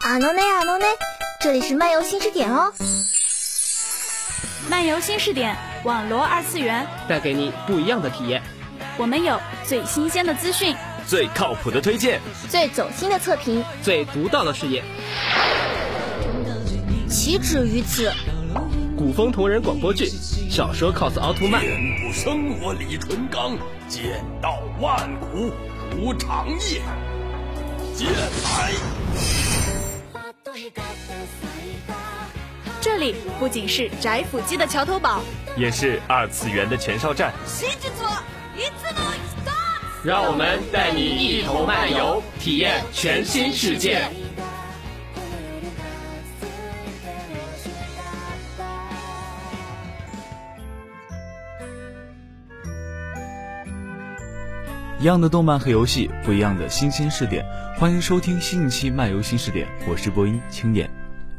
阿诺内啊诺内，这里是漫游新视点哦。漫游新视点，网罗二次元，带给你不一样的体验。我们有最新鲜的资讯，最靠谱的推荐，最走心的测评，最独到的视野，岂止于此？古风同人广播剧，小说 cos 奥特曼，生活李纯刚，剑道万古如长夜，剑来。这里不仅是宅腐机的桥头堡，也是二次元的前哨站。让我们带你一同漫游，体验全新世界。样的动漫和游戏，不一样的新鲜视点，欢迎收听新一期漫游新视点。我是播音青点，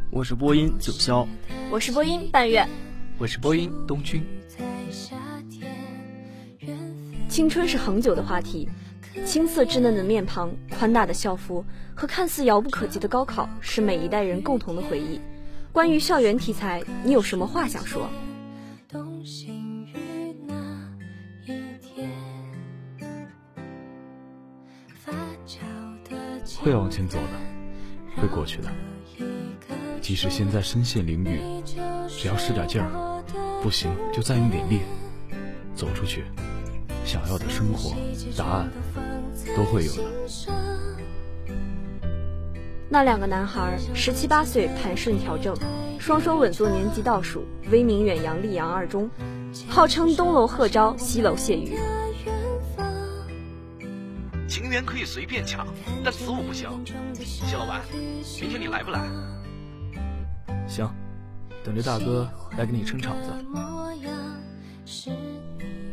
我是播音九霄，我是播音半月，我是播音东君。青春是恒久的话题，青涩稚嫩的面庞、宽大的校服和看似遥不可及的高考，是每一代人共同的回忆。关于校园题材，你有什么话想说？会往前走的，会过去的。即使现在身陷囹圄，只要使点劲儿，不行就再用点力，走出去，想要的生活答案都会有的。那两个男孩十七八岁，盘顺调正，双双稳坐年级倒数，威名远扬溧阳二中，号称东楼贺昭，西楼谢瑜。可以随便抢，但此物不行。谢老板，明天你来不来？行，等着大哥来给你撑场子。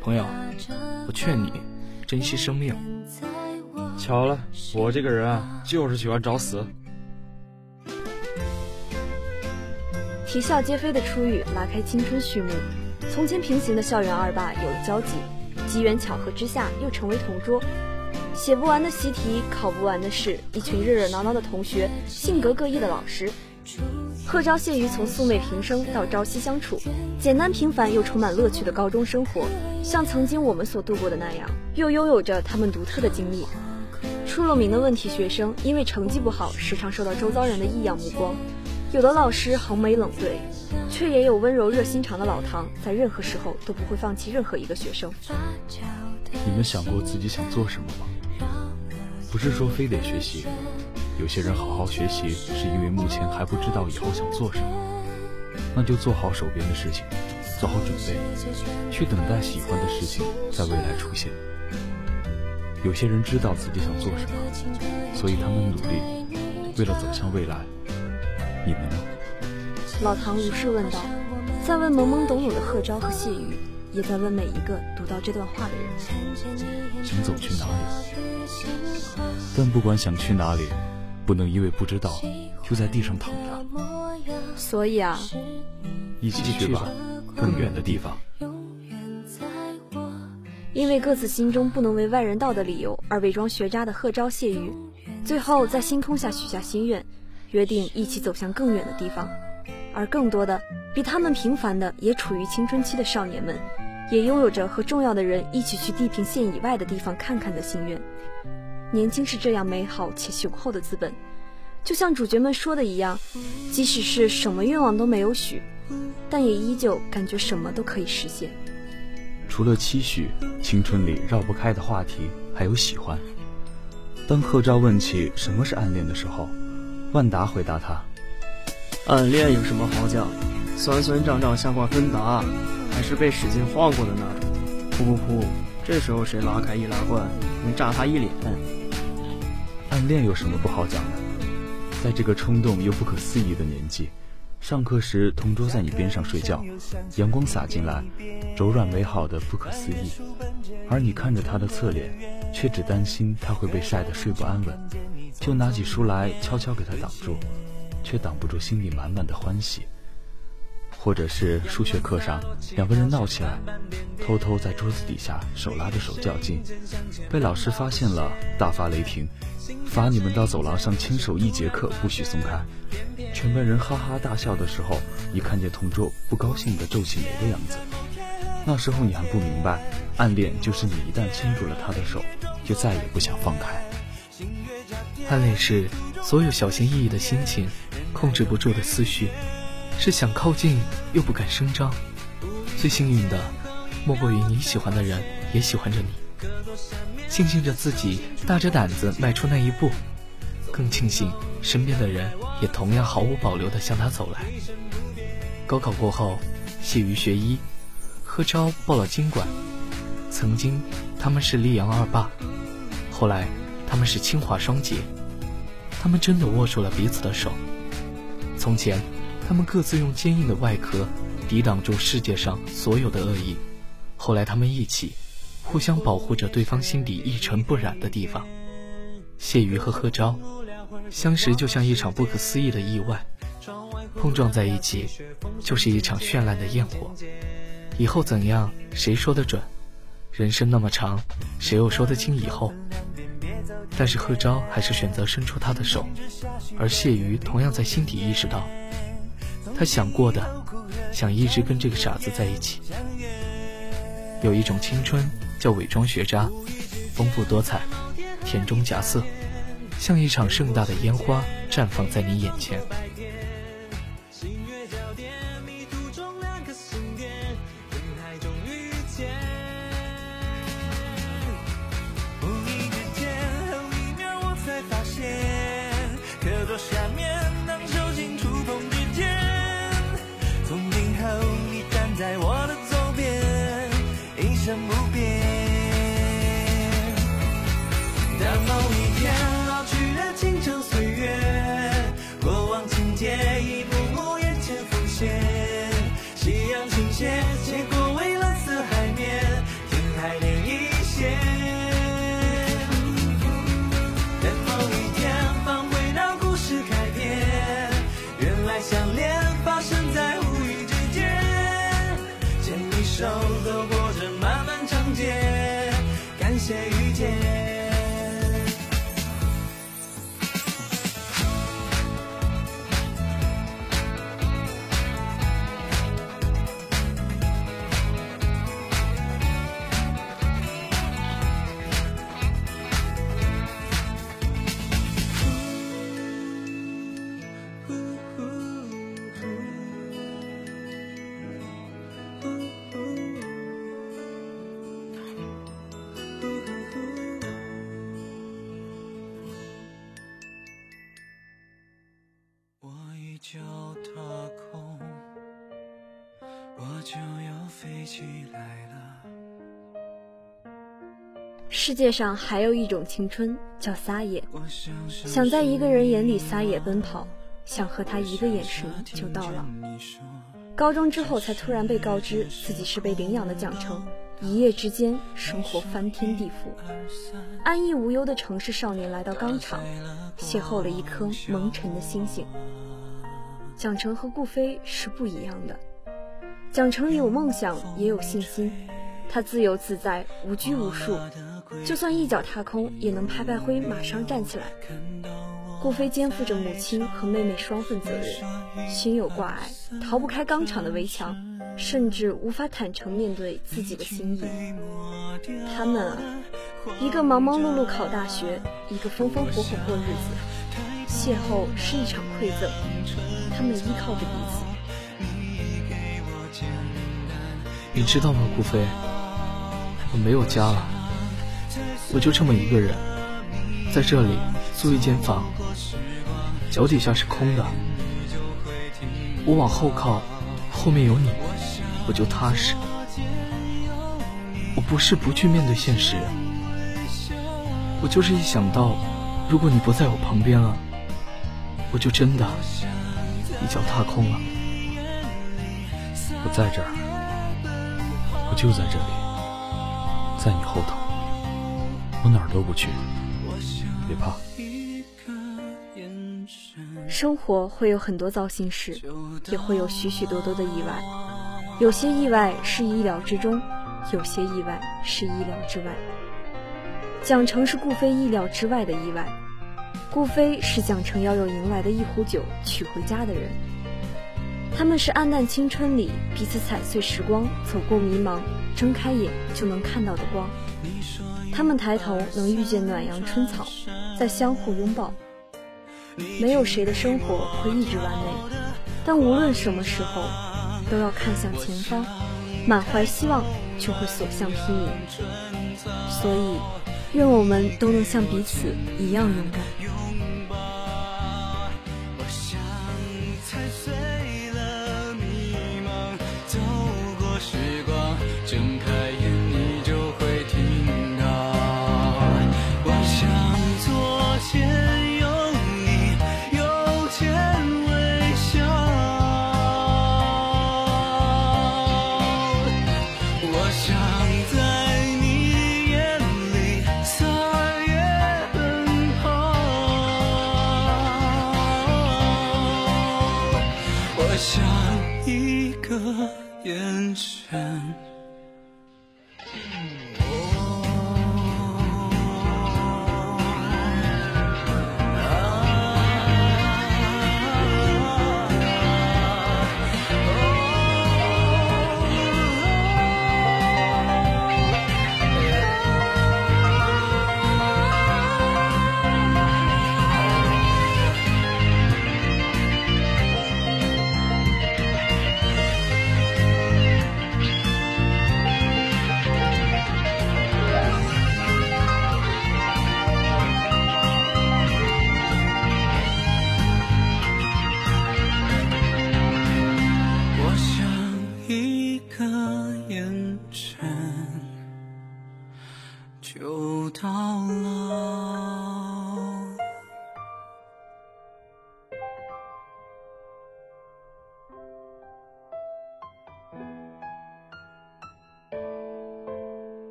朋友，我劝你珍惜生命。巧了，我这个人啊，就是喜欢找死。啼笑皆非的初遇拉开青春序幕，从前平行的校园二霸有了交集，机缘巧合之下又成为同桌。写不完的习题，考不完的试，一群热热闹闹的同学，性格各异的老师。贺昭谢瑜从素昧平生到朝夕相处，简单平凡又充满乐趣的高中生活，像曾经我们所度过的那样，又拥有着他们独特的经历。出了名的问题学生，因为成绩不好，时常受到周遭人的异样目光。有的老师横眉冷对，却也有温柔热心肠的老唐，在任何时候都不会放弃任何一个学生。你们想过自己想做什么吗？不是说非得学习，有些人好好学习是因为目前还不知道以后想做什么，那就做好手边的事情，做好准备，去等待喜欢的事情在未来出现。有些人知道自己想做什么，所以他们努力，为了走向未来。你们呢？老唐如是问道，在问懵懵懂懂的贺昭和谢瑜，也在问每一个读到这段话的人：想走去哪里？但不管想去哪里，不能因为不知道就在地上躺着。所以啊，一起去吧，更远的地方。因为各自心中不能为外人道的理由而伪装学渣的贺昭、谢瑜，最后在星空下许下心愿，约定一起走向更远的地方。而更多的比他们平凡的，也处于青春期的少年们，也拥有着和重要的人一起去地平线以外的地方看看的心愿。年轻是这样美好且雄厚的资本，就像主角们说的一样，即使是什么愿望都没有许，但也依旧感觉什么都可以实现。除了期许，青春里绕不开的话题还有喜欢。当贺昭问起什么是暗恋的时候，万达回答他：“暗恋有什么好讲？酸酸胀胀像块芬达，还是被使劲晃过的呢？噗噗噗！这时候谁拉开易拉罐，能炸他一脸？”暗恋有什么不好讲的？在这个冲动又不可思议的年纪，上课时同桌在你边上睡觉，阳光洒进来，柔软美好的不可思议，而你看着他的侧脸，却只担心他会被晒得睡不安稳，就拿起书来悄悄给他挡住，却挡不住心里满满的欢喜。或者是数学课上两个人闹起来，偷偷在桌子底下手拉着手较劲，被老师发现了，大发雷霆。罚你们到走廊上牵手一节课，不许松开。全班人哈哈大笑的时候，你看见同桌不高兴的皱起眉的样子。那时候你还不明白，暗恋就是你一旦牵住了他的手，就再也不想放开。暗恋是所有小心翼翼的心情，控制不住的思绪，是想靠近又不敢声张。最幸运的，莫过于你喜欢的人也喜欢着你。庆幸着自己大着胆子迈出那一步，更庆幸身边的人也同样毫无保留地向他走来。高考过后，谢于学医，贺昭报了经管。曾经他们是溧阳二霸，后来他们是清华双杰。他们真的握住了彼此的手。从前，他们各自用坚硬的外壳抵挡住世界上所有的恶意。后来，他们一起。互相保护着对方心底一尘不染的地方。谢瑜和贺昭相识就像一场不可思议的意外，碰撞在一起就是一场绚烂的焰火。以后怎样，谁说得准？人生那么长，谁又说得清以后？但是贺昭还是选择伸出他的手，而谢瑜同样在心底意识到，他想过的，想一直跟这个傻子在一起。有一种青春。叫伪装学渣，丰富多彩，甜中夹涩，像一场盛大的烟花绽放在你眼前。借一步。踏空，我就要飞起来了世界上还有一种青春叫撒野，想在一个人眼里撒野奔跑，想和他一个眼神就到老。高中之后才突然被告知自己是被领养的蒋成，一夜之间生活翻天地覆。安逸无忧的城市少年来到钢厂，邂逅了一颗蒙尘的星星。蒋成和顾飞是不一样的，蒋成有梦想也有信心，他自由自在，无拘无束。就算一脚踏空，也能拍拍灰，马上站起来。顾飞肩负着母亲和妹妹双份责任，心有挂碍，逃不开钢厂的围墙，甚至无法坦诚面对自己的心意。他们啊，一个忙忙碌碌考大学，一个风风火火过日子。邂逅是一场馈赠，他们依靠着彼此。你知道吗，顾飞？我没有家了。我就这么一个人，在这里租一间房，脚底下是空的。我往后靠，后面有你，我就踏实。我不是不去面对现实，我就是一想到，如果你不在我旁边了，我就真的一脚踏空了。我在这儿，我就在这里，在你后头。我哪儿都不去，别怕。生活会有很多糟心事，也会有许许多多的意外。有些意外是意料之中，有些意外是意料之外。蒋成是顾飞意料之外的意外。顾飞是蒋成要用迎来的一壶酒娶回家的人。他们是暗淡青春里彼此踩碎时光，走过迷茫，睁开眼就能看到的光。他们抬头能遇见暖阳春草，再相互拥抱。没有谁的生活会一直完美，但无论什么时候，都要看向前方，满怀希望就会所向披靡。所以，愿我们都能像彼此一样勇敢。个眼神。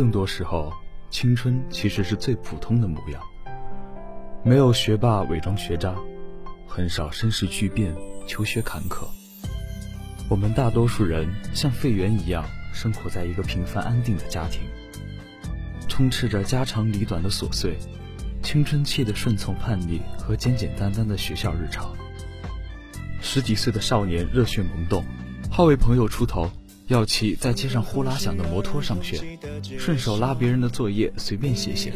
更多时候，青春其实是最普通的模样。没有学霸伪装学渣，很少身世巨变、求学坎坷。我们大多数人像费源一样，生活在一个平凡安定的家庭，充斥着家长里短的琐碎，青春期的顺从叛逆和简简单单的学校日常。十几岁的少年热血萌动，好为朋友出头。要骑在街上呼啦响的摩托上学，顺手拉别人的作业随便写写。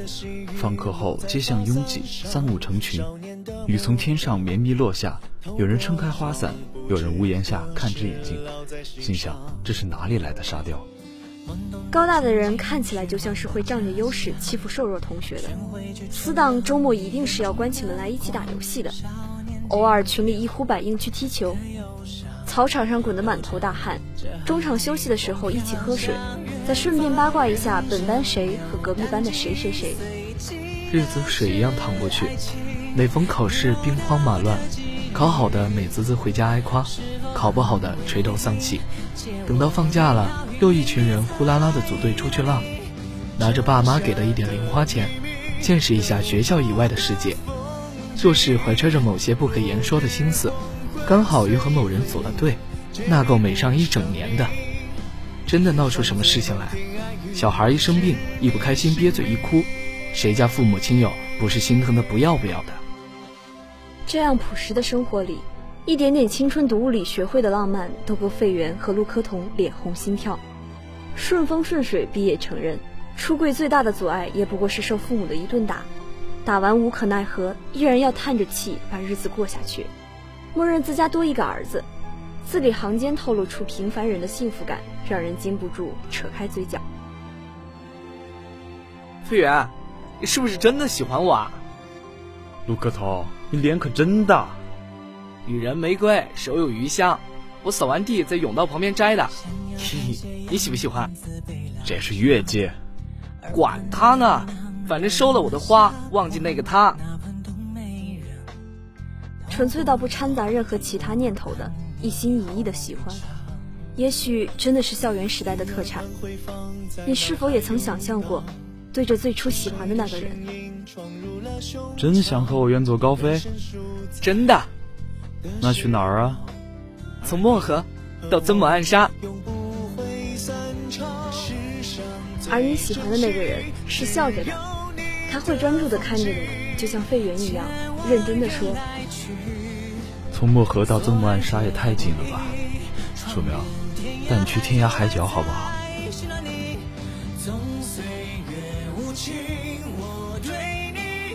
放课后街巷拥挤，三五成群，雨从天上绵密落下，有人撑开花伞，有人屋檐下看只眼睛，心想这是哪里来的沙雕？高大的人看起来就像是会仗着优势欺负瘦弱同学的。死党周末一定是要关起门来一起打游戏的，偶尔群里一呼百应去踢球。草场上滚得满头大汗，中场休息的时候一起喝水，再顺便八卦一下本班谁和隔壁班的谁谁谁。日子水一样淌过去，每逢考试兵荒马乱，考好的美滋滋回家挨夸，考不好的垂头丧气。等到放假了，又一群人呼啦啦的组队出去浪，拿着爸妈给的一点零花钱，见识一下学校以外的世界。若是怀揣着某些不可言说的心思。刚好又和某人组了队，那够美上一整年的。真的闹出什么事情来，小孩一生病，一不开心憋嘴一哭，谁家父母亲友不是心疼的不要不要的？这样朴实的生活里，一点点青春读物里学会的浪漫，都够费源和陆柯彤脸红心跳。顺风顺水毕业成人，出柜最大的阻碍也不过是受父母的一顿打，打完无可奈何，依然要叹着气把日子过下去。默认自家多一个儿子，字里行间透露出平凡人的幸福感，让人禁不住扯开嘴角。飞远，你是不是真的喜欢我啊？陆克头，你脸可真大。女人玫瑰，手有余香，我扫完地在甬道旁边摘的。嘿嘿，你喜不喜欢？这是越界。管他呢，反正收了我的花，忘记那个他。纯粹到不掺杂任何其他念头的，一心一意的喜欢，也许真的是校园时代的特产。你是否也曾想象过，对着最初喜欢的那个人？真想和我远走高飞？真的？那去哪儿啊？从漠河到曾母暗沙。而你喜欢的那个人是笑着的。他会专注地看着你，就像费源一样，认真的说：“从漠河到曾母暗沙也太近了吧，树苗，带你去天涯海角好不好？”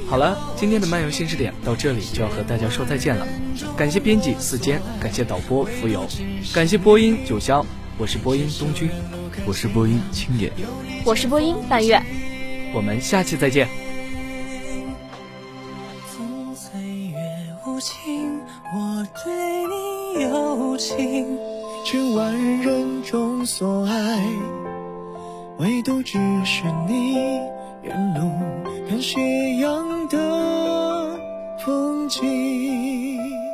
好了，今天的漫游新视点到这里就要和大家说再见了。感谢编辑四间，感谢导播浮游，感谢播音九霄。我是播音东君，我是播音青野，我是播音半月。我们下期再见。爱，唯独只是你。沿路看斜阳的风景。